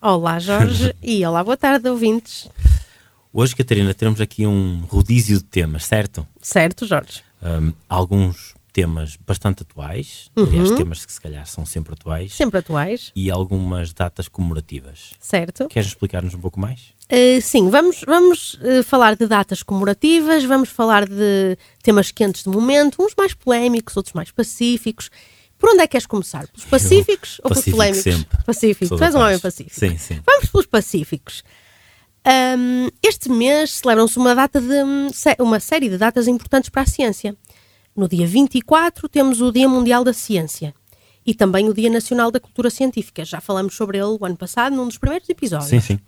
Olá, Jorge, e olá, boa tarde, ouvintes. Hoje, Catarina, teremos aqui um rodízio de temas, certo? Certo, Jorge. Um, alguns temas bastante atuais, Uhum. aliás, temas que se calhar são sempre atuais, Sempre atuais, e algumas datas comemorativas. certo? Queres explicar-nos um pouco mais? Uh, sim, vamos, vamos uh, falar de datas comemorativas, vamos falar de temas quentes de momento, uns mais polémicos, outros mais pacíficos. Por onde é que queres começar? Pelos pacíficos ou pelos Pacífico polémicos? sempre. Pacífico, tu és um homem pacífico. Sim, sim. Vamos pelos pacíficos. Um, este mês celebram-se uma, data de, hum, uma série de datas importantes para a ciência. No dia 24 temos o Dia Mundial da Ciência e também o Dia Nacional da Cultura Científica. Já falamos sobre ele o ano passado, num dos primeiros episódios Sim, sim.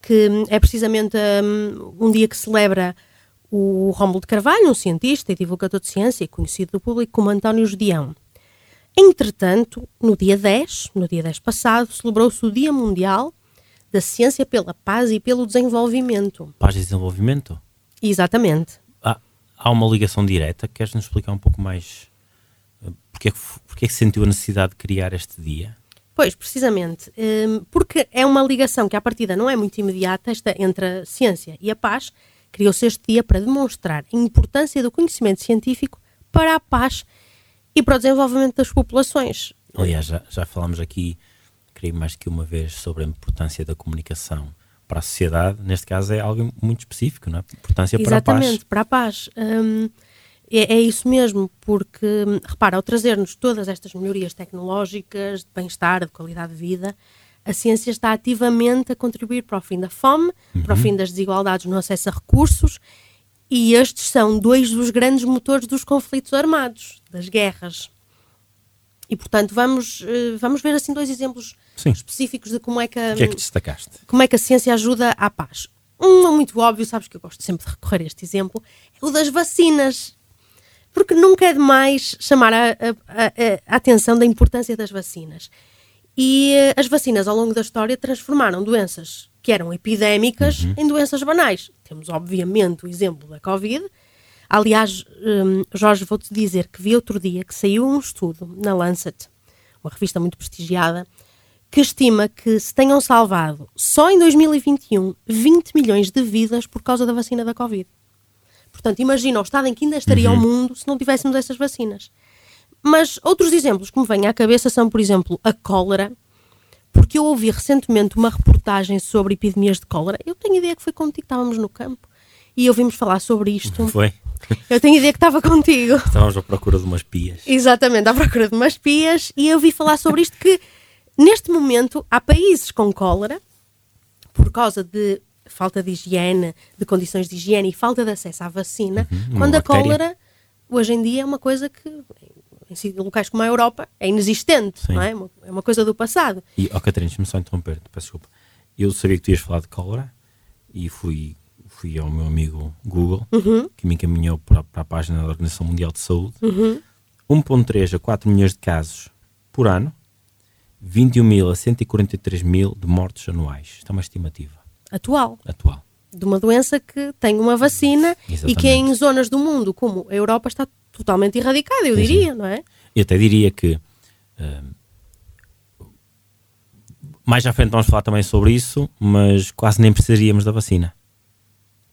que hum, é precisamente hum, um dia que celebra o Rómulo de Carvalho, um cientista e divulgador de ciência, conhecido do público como António Judião. Entretanto, no dia 10, no dia 10 passado, celebrou-se o Dia Mundial da Ciência pela Paz e pelo Desenvolvimento. Paz e desenvolvimento? Exatamente. Há, há uma ligação direta. Queres-nos explicar um pouco mais porque é, que, f- porque é que sentiu a necessidade de criar este dia? Pois, precisamente, hum, porque é uma ligação que à partida não é muito imediata esta, entre a ciência e a paz, criou-se este dia para demonstrar a importância do conhecimento científico para a paz e para o desenvolvimento das populações. Aliás, já, já falámos aqui, creio mais que uma vez, sobre a importância da comunicação para a sociedade. Neste caso é algo muito específico, não é? Importância para a Exatamente, paz. para a paz. Hum, é, é isso mesmo, porque, hum, repara, ao trazer-nos todas estas melhorias tecnológicas, de bem-estar, de qualidade de vida, a ciência está ativamente a contribuir para o fim da fome, para Uhum. o fim das desigualdades no acesso a recursos, e estes são dois dos grandes motores dos conflitos armados, das guerras. E, portanto, vamos, eh, vamos ver assim dois exemplos Sim. específicos de como é que, a- que é que destacaste? como é que a ciência ajuda à paz. Um é muito óbvio, sabes que eu gosto sempre de recorrer a este exemplo, é o das vacinas. Porque nunca é demais chamar a, a- a- a atenção da importância das vacinas. E eh, as vacinas, ao longo da história, transformaram doenças que eram epidémicas em doenças banais. Temos, obviamente, o exemplo da Covid. Aliás, hum, Jorge, vou-te dizer que vi outro dia que saiu um estudo na Lancet, uma revista muito prestigiada, que estima que se tenham salvado só em 2021 20 milhões de vidas por causa da vacina da Covid. Portanto, imagina o estado em que ainda estaria o mundo se não tivéssemos essas vacinas. Mas outros exemplos que me vêm à cabeça são, por exemplo, a cólera, porque eu ouvi recentemente uma reportagem sobre epidemias de cólera. Eu tenho ideia que foi contigo que estávamos no campo e ouvimos falar sobre isto. Foi? Eu tenho ideia que estava contigo. Estávamos à procura de umas pias. Exatamente, à procura de umas pias e eu vi falar sobre isto que neste momento há países com cólera por causa de falta de higiene, de condições de higiene e falta de acesso à vacina, Uhum, quando a bactéria. cólera hoje em dia é uma coisa que em locais como a Europa é inexistente, Sim. não é? Uma- É uma coisa do passado. E, ó Catarina, deixa-me só interromper, peço desculpa. Eu sabia que tu ias falar de cólera e fui, fui ao meu amigo Google, Uhum. que me encaminhou para, para a página da Organização Mundial de Saúde. 1,3 a 4 milhões de casos por ano, 21 mil a 143 mil de mortes anuais. Isto é uma estimativa Atual, atual. de uma doença que tem uma vacina e Exatamente. que em zonas do mundo como a Europa está totalmente erradicada, eu Sim, sim. diria, não é? Eu até diria que hum, mais à frente vamos falar também sobre isso, mas quase nem precisaríamos da vacina.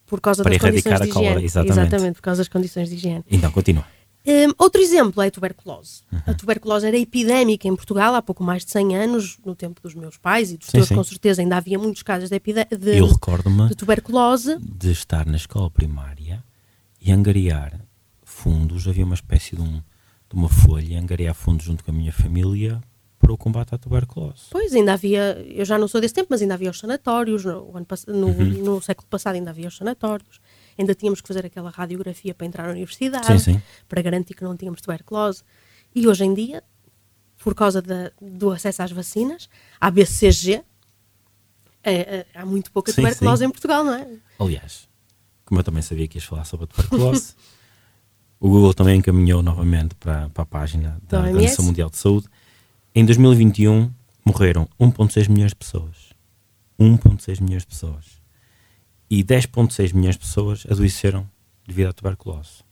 Por causa Para das condições erradicar de a cólera, higiene. exatamente. por causa das condições de higiene. Então, continua. Hum, outro exemplo é a tuberculose. Uhum. A tuberculose era epidémica em Portugal há pouco mais de 100 anos, no tempo dos meus pais e dos Sim, teus, sim. com certeza ainda havia muitos casos de, de, Eu de tuberculose. de estar na escola primária e angariar fundos, havia uma espécie de, um- de uma folha, angariar fundos junto com a minha família para o combate à tuberculose. Pois, ainda havia, eu já não sou desse tempo, mas ainda havia os sanatórios, no, ano no, Uhum. no século passado ainda havia os sanatórios, ainda tínhamos que fazer aquela radiografia para entrar na universidade, Sim, sim. para garantir que não tínhamos tuberculose. E hoje em dia, por causa da- do acesso às vacinas, a BCG, É, é, há muito pouca Sim, tuberculose em Portugal, não é? Aliás, como eu também sabia que ias falar sobre a tuberculose, o Google também encaminhou novamente para, para a página da Da Organização. Mundial de Saúde. Em 2021 morreram 1,6 milhões de pessoas. 1,6 milhões de pessoas. E 10,6 milhões de pessoas adoeceram devido à tuberculose.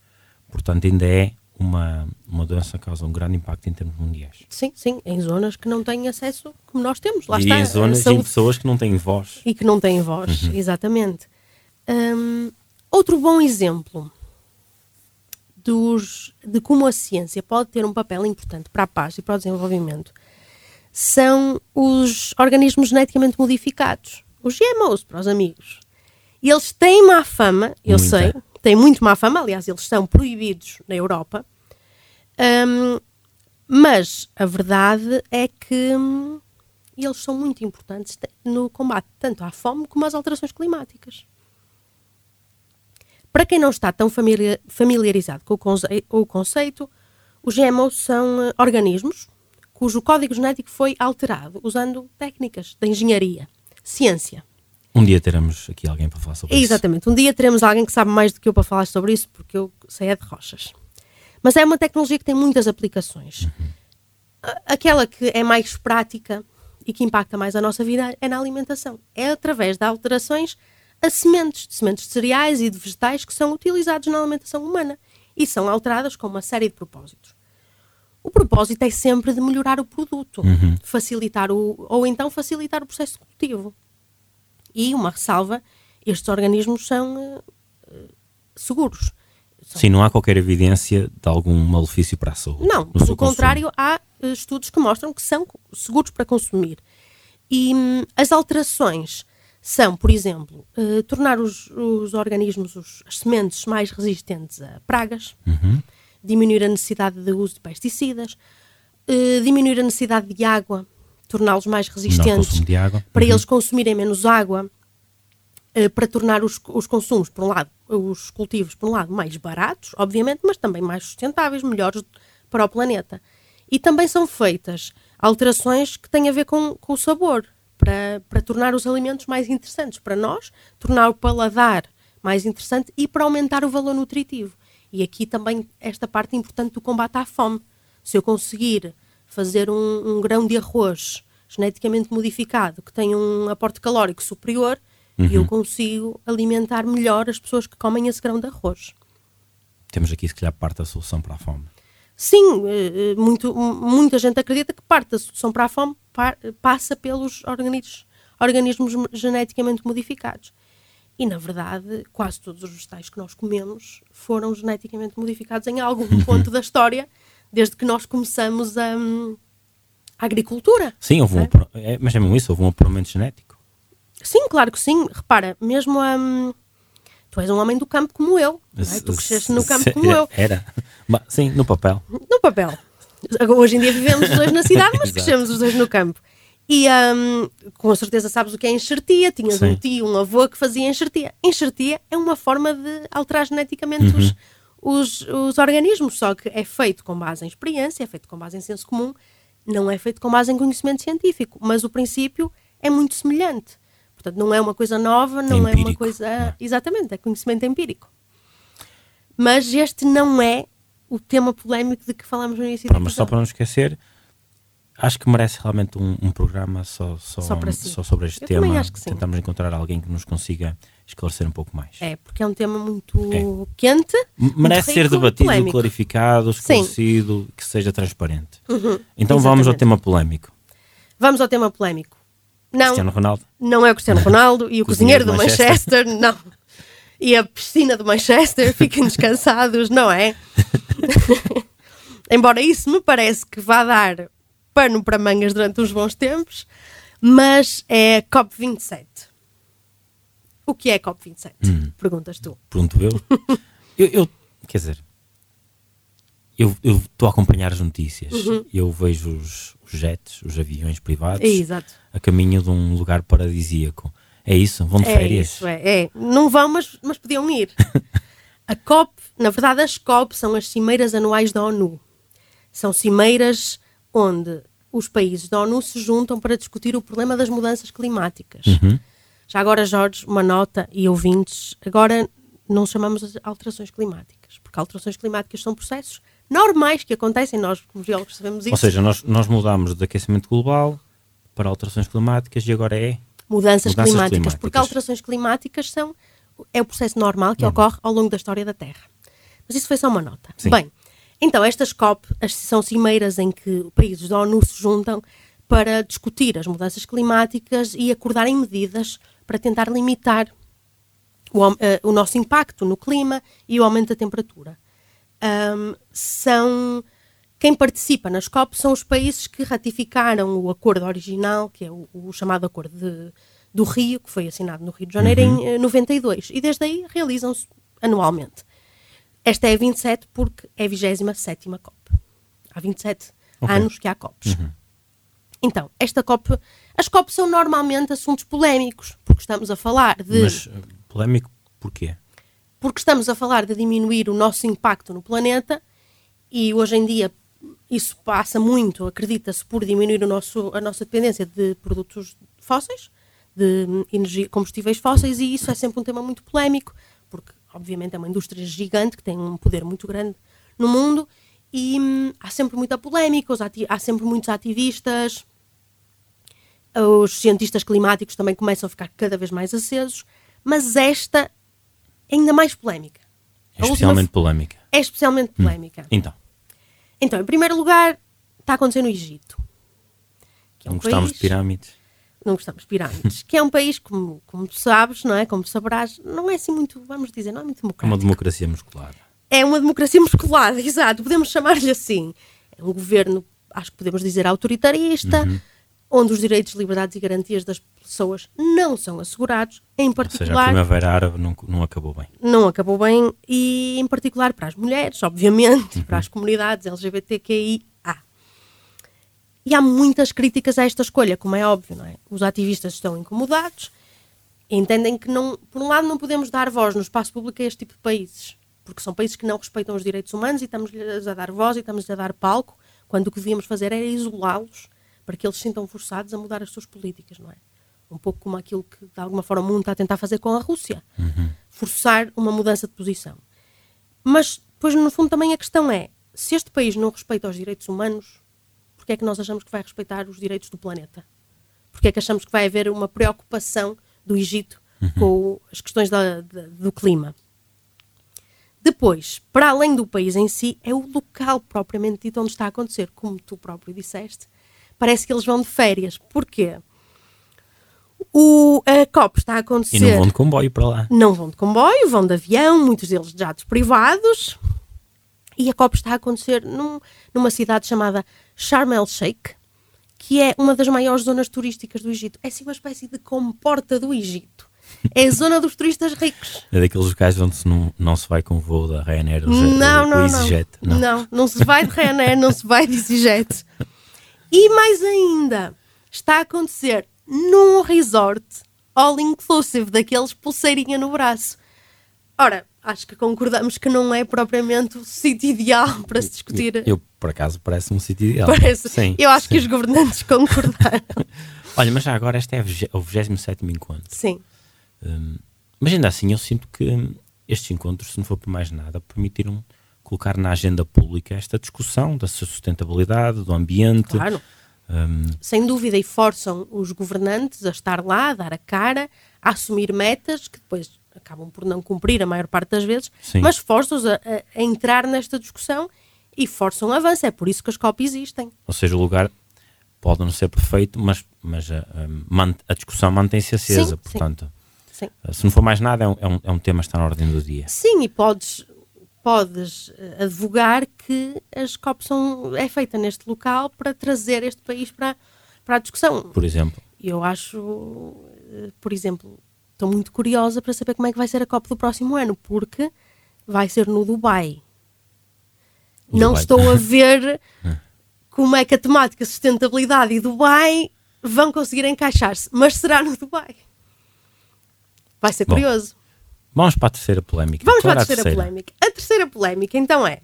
Portanto, ainda é uma, uma doença que causa um grande impacto em termos mundiais. Sim, sim, em zonas que não têm acesso como nós temos. Lá e está. em zonas e em pessoas que não têm voz. e que não têm voz, exatamente. Hum, outro bom exemplo dos, de como a ciência pode ter um papel importante para a paz e para o desenvolvimento são os organismos geneticamente modificados, os GMOs, para os amigos. E eles têm má fama, eu Muita. sei, têm muito má fama, aliás, eles são proibidos na Europa. Hum, mas a verdade é que hum, eles são muito importantes te- no combate tanto à fome como às alterações climáticas. Para quem não está tão familia- familiarizado com o, conce- o conceito, os GMOs são eh, organismos cujo código genético foi alterado usando técnicas de engenharia, ciência. Um dia teremos aqui alguém para falar sobre isso. Exatamente. Um dia teremos alguém que sabe mais do que eu para falar sobre isso, porque eu sei é de rochas. Mas é uma tecnologia que tem muitas aplicações. A- Aquela que é mais prática e que impacta mais a nossa vida é na alimentação. É através de alterações a sementes, de sementes de cereais e de vegetais que são utilizados na alimentação humana e são alteradas com uma série de propósitos. O propósito é sempre de melhorar o produto, facilitar o, ou então facilitar o processo cultivo. E uma ressalva, estes organismos são eh, seguros. Sim, não há qualquer evidência de algum malefício para a saúde. Não, pelo contrário, há eh, estudos que mostram que são seguros para consumir. E hum, as alterações são, por exemplo, eh, tornar os, os organismos, os- as sementes, mais resistentes a pragas, Uhum. diminuir a necessidade de uso de pesticidas, eh, diminuir a necessidade de água, torná-los mais resistentes para Uhum. eles consumirem menos água, eh, para tornar os, os consumos, por um lado, os cultivos, por um lado, mais baratos, obviamente, mas também mais sustentáveis, melhores para o planeta. E também são feitas alterações que têm a ver com, com o sabor, para, para tornar os alimentos mais interessantes para nós, tornar o paladar mais interessante e para aumentar o valor nutritivo. E aqui também esta parte importante do combate à fome. Se eu conseguir fazer um, um grão de arroz geneticamente modificado que tem um aporte calórico superior, eu consigo alimentar melhor as pessoas que comem esse grão de arroz. Temos aqui, se calhar, parte da solução para a fome. Sim, eh, eh, muito, muita gente acredita que parte da solução para a fome passa pelos organismos, organismos geneticamente modificados. E, na verdade, quase todos os vegetais que nós comemos foram geneticamente modificados em algum ponto da história, desde que nós começamos a, hum, a agricultura. Sim, houve um, É. é, mas é mesmo isso, houve um apuramento genético. Sim, claro que sim. Repara, mesmo hum, tu és um homem do campo como eu. é? Tu cresceste no campo como eu. Era. Sim, no papel. No papel. Hoje em dia vivemos os dois na cidade, mas crescemos os dois no campo. E hum, com certeza sabes o que é enxertia. Tinhas Sim. um tio, um avô que fazia enxertia. Enxertia é uma forma de alterar geneticamente Uhum. os, os, os organismos, só que é feito com base em experiência, é feito com base em senso comum, não é feito com base em conhecimento científico. Mas o princípio é muito semelhante. Portanto, não é uma coisa nova, não é uma empírico, coisa. não é? Exatamente, é conhecimento empírico. Mas este não é o tema polémico de que falamos no início da mas só para não esquecer, acho que merece realmente um, um programa só, só, Só si. só sobre este Eu tema. acho sim. Tentamos encontrar alguém que nos consiga esclarecer um pouco mais. É, porque é um tema muito quente. M- Merece muito ser rico, debatido, polémico. clarificado, esclarecido, que seja transparente. então exatamente. vamos ao tema polémico. Vamos ao tema polémico. Não, Cristiano Ronaldo. não é o Cristiano Ronaldo e o Cozinheiro cozinheiro do do Manchester, não. E a piscina do Manchester, fiquem descansados, não é? Embora isso me parece que vá dar pano para mangas durante uns bons tempos, mas é a COP27. O que é a COP27? Hum. Perguntas tu. Pergunto eu. eu, eu- quer dizer, eu estou a acompanhar as notícias. Uhum. Eu vejo os, os jets, os aviões privados, É, a caminho de um lugar paradisíaco. É isso? Vão de É férias? isso, é, é. Não vão, mas, mas podiam ir. A COP, na verdade, as COP são as cimeiras anuais da ONU. São cimeiras onde os países da ONU se juntam para discutir o problema das mudanças climáticas. Uhum. Já agora, Jorge, uma nota e ouvintes, agora não chamamos de alterações climáticas, porque alterações climáticas são processos normais que acontecem, nós como geólogos sabemos isso. Ou seja, nós, nós mudamos de aquecimento global para alterações climáticas e agora é mudanças, Mudanças climáticas, climáticas. porque alterações climáticas são é o processo normal que Normal. ocorre ao longo da história da Terra. Mas isso foi só uma nota. Sim. Bem, então estas COP as- são cimeiras em que países da ONU se juntam para discutir as mudanças climáticas e acordarem medidas para tentar limitar o, eh, o nosso impacto no clima e o aumento da temperatura. Ahm, são quem participa nas COP são os países que ratificaram o acordo original, que é o, o chamado Acordo de- do Rio, que foi assinado no Rio de Janeiro em eh, 92. E desde aí realizam-se anualmente. Esta é a 27 porque é a 27 COP. Há 27 Ok. anos que há COPs. Então, esta COP, as COP são normalmente assuntos polémicos, porque estamos a falar de Mas eh, polémico porquê? porque estamos a falar de diminuir o nosso impacto no planeta e hoje em dia isso passa muito, acredita-se, por diminuir o nosso, a nossa dependência de produtos fósseis, de hum, energia, combustíveis fósseis e isso é sempre um tema muito polémico, porque obviamente é uma indústria gigante que tem um poder muito grande no mundo e hum, há sempre muita polémica, há sempre muitos ativistas, os cientistas climáticos também começam a ficar cada vez mais acesos, mas esta é ainda mais polémica. É A última especialmente polémica. é especialmente polémica. Então, Então, em primeiro lugar, está a acontecer no Egito. Que é não um gostamos país- de pirâmides. Não gostamos de pirâmides. que é um país, como, como tu sabes, não é? Como saberás, não é assim muito, vamos dizer, não é muito É uma democrático. democracia musculada. É uma democracia musculada, exato. Podemos chamar-lhe assim. É um governo, acho que podemos dizer, autoritarista, Uhum. Onde os direitos, liberdades e garantias das pessoas não são assegurados, em Ou seja, a particular primavera árabe não, não acabou bem. não acabou bem e em particular para as mulheres, obviamente, para as comunidades LGBTQIA. E há muitas críticas a esta escolha, como é óbvio, não é? Os ativistas estão incomodados entendem que não, por um lado não podemos dar voz no espaço público a este tipo de países, porque são países que não respeitam os direitos humanos e estamos-lhes a dar voz e estamos-lhes a dar palco, quando o que devíamos fazer era isolá-los para que eles se sintam forçados a mudar as suas políticas, não é? Um pouco como aquilo que de alguma forma o mundo está a tentar fazer com a Rússia forçar uma mudança de posição. Mas depois, no fundo, também a questão é: se este país não respeita os direitos humanos, porque é que nós achamos que vai respeitar os direitos do planeta? Porque é que achamos que vai haver uma preocupação do Egito com as questões da- da- do clima? Depois, para além do país em si, é o local propriamente dito onde está a acontecer. Como tu próprio disseste, parece que eles vão de férias. Porquê? O, a COP está a E acontecer não vão de comboio para lá. não vão de comboio, vão de avião, muitos deles de jatos privados. E a COP está a acontecer num- numa cidade chamada Sharm el Sheikh, que é uma das maiores zonas turísticas do Egito. É assim uma espécie de comporta do Egito. É a zona dos turistas ricos. É daqueles locais onde se não, não se vai com o voo da Ryanair ou Não, não, EasyJet. não. Não, não se vai de Ryanair, não se vai de EasyJet. E mais ainda, está a acontecer num resort all inclusive, daqueles pulseirinha no braço. Ora, acho que concordamos que não é propriamente o sítio ideal para se discutir. Eu, por acaso, parece um sítio ideal. Parece. Sim, Eu acho que sim. os governantes concordaram. Olha, mas já agora este é o 27 encontro. Sim. Hum, mas ainda assim, eu sinto que estes encontros, se não for por mais nada, permitiram colocar na agenda pública esta discussão da sustentabilidade, do ambiente. Claro. Hum, Sem dúvida, e forçam os governantes a estar lá, a dar a cara, a assumir metas que depois acabam por não cumprir a maior parte das vezes, Sim. mas forçam-os a, a- a entrar nesta discussão e forçam o avanço. É por isso que as COP existem. ou seja, o lugar pode não ser perfeito, mas, mas a, a man- a discussão mantém-se acesa. Sim, portanto, Sim. se não for mais nada, é um, é um, é um tema que está na ordem do dia. Sim, e podes, podes eh, advogar que as COP são, é feita neste local para trazer este país para, para a discussão. Por exemplo, Eu acho, eh, por exemplo, estou muito curiosa para saber como é que vai ser a COP do próximo ano, porque vai ser no Dubai. No Não Dubai. estou a ver como é que a temática sustentabilidade e Dubai vão conseguir encaixar-se, mas será no Dubai. Vai ser Bom, curioso. vamos para a terceira polémica. Vamos Qual para a era terceira polémica. A terceira polémica, então, é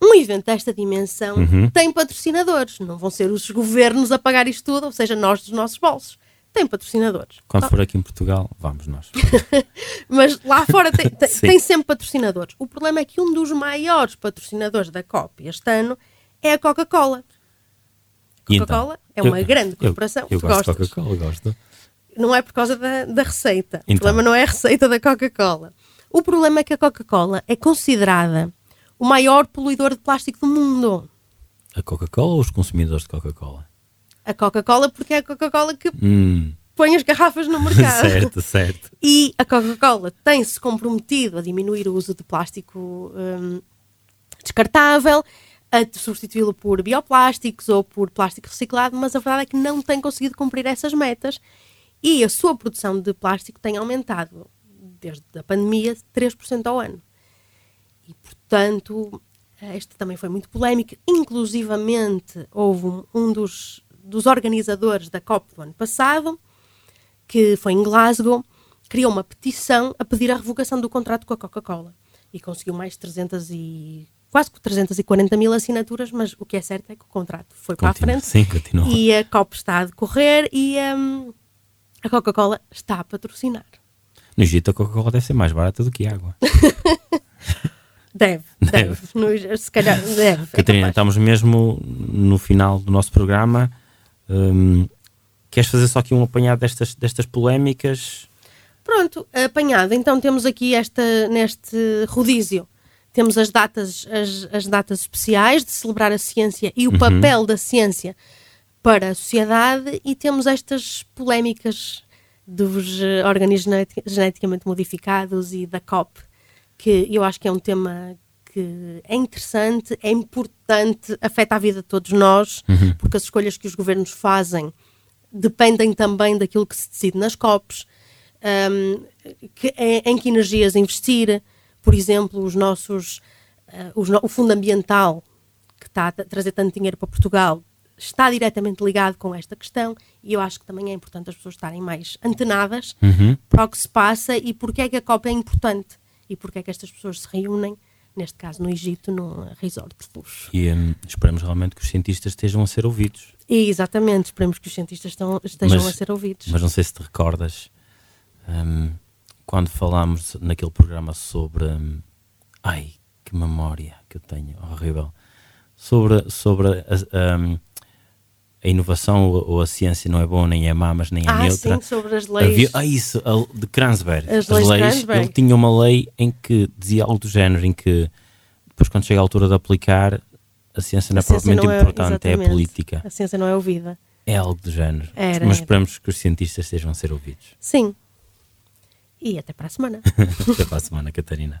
Um evento desta dimensão Uhum. tem patrocinadores. Não vão ser os governos a pagar isto tudo, ou seja, nós dos nossos bolsos. Tem patrocinadores. Quando Ah, for aqui em Portugal, vamos nós. Mas lá fora tem, tem- tem sempre patrocinadores. O problema é que um dos maiores patrocinadores da COP este ano é a Coca-Cola. Então? Coca-Cola é uma Eu- grande eu- corporação. Eu, Tu gosto de? Coca-Cola, gosto. Não é por causa da, da receita. O Então. problema não é a receita da Coca-Cola. O problema é que a Coca-Cola é considerada o maior poluidor de plástico do mundo. A Coca-Cola ou os consumidores de Coca-Cola? A Coca-Cola, porque é a Coca-Cola que Hum, põe as garrafas no mercado. certo, certo. E a Coca-Cola tem-se comprometido a diminuir o uso de plástico hum, descartável, a substituí-lo por bioplásticos ou por plástico reciclado, mas a verdade é que não tem conseguido cumprir essas metas e a sua produção de plástico tem aumentado desde a pandemia 3% ao ano. E, portanto, este também foi muito polémico. Inclusivamente, houve um, um dos, dos organizadores da COP do ano passado, que foi em Glasgow, criou uma petição a pedir a revogação do contrato com a Coca-Cola. E conseguiu mais de 300 e, quase que 340 mil assinaturas, mas o que é certo é que o contrato foi para a Continua. frente. Sim, continua. E a COP está a decorrer e hum, a Coca-Cola está a patrocinar. No Egito, a Coca-Cola deve ser mais barata do que a água. Deve, deve. Deve. No- se calhar deve. é Catarina, capaz. estamos mesmo no final do nosso programa. Hum, queres fazer só aqui um apanhado destas, destas polémicas? Pronto, apanhado. Então temos aqui esta, neste rodízio, temos as datas, as, as datas especiais de celebrar a ciência e o Uhum. papel da ciência para a sociedade e temos estas polémicas dos eh, organismos geneti- geneticamente modificados e da COP, que eu acho que é um tema que é interessante, é importante, afeta a vida de todos nós, porque as escolhas que os governos fazem dependem também daquilo que se decide nas COPs, um, que- em, em que energias investir, por exemplo, os nossos, uh, os no- o fundo ambiental que está a tra- trazer tanto dinheiro para Portugal está diretamente ligado com esta questão e eu acho que também é importante as pessoas estarem mais antenadas para o que se passa e porque é que a COP é importante e porque é que estas pessoas se reúnem, neste caso no Egito, num resort de luxo. E hum, esperamos realmente que os cientistas estejam a ser ouvidos. E exatamente, esperemos que os cientistas estão- estejam Mas- a ser ouvidos. Mas não sei se te recordas hum, quando falámos naquele programa sobre. hum, ai, que memória que eu tenho, horrível. Sobre, sobre a, a inovação ou, a ciência não é boa nem é má, mas nem é ah, neutra. sim, sobre as leis. Havia, ah, isso, de Kranzberg. As leis de Kranzberg. Ele tinha uma lei em que dizia algo do género, em que depois, quando chega a altura de aplicar, a ciência não é A propriamente não é- importante, é a exatamente. política. A ciência não é ouvida. É algo do género. Era, Mas era. esperamos que os cientistas estejam a ser ouvidos. Sim. E até para a semana. Até para a semana, Catarina.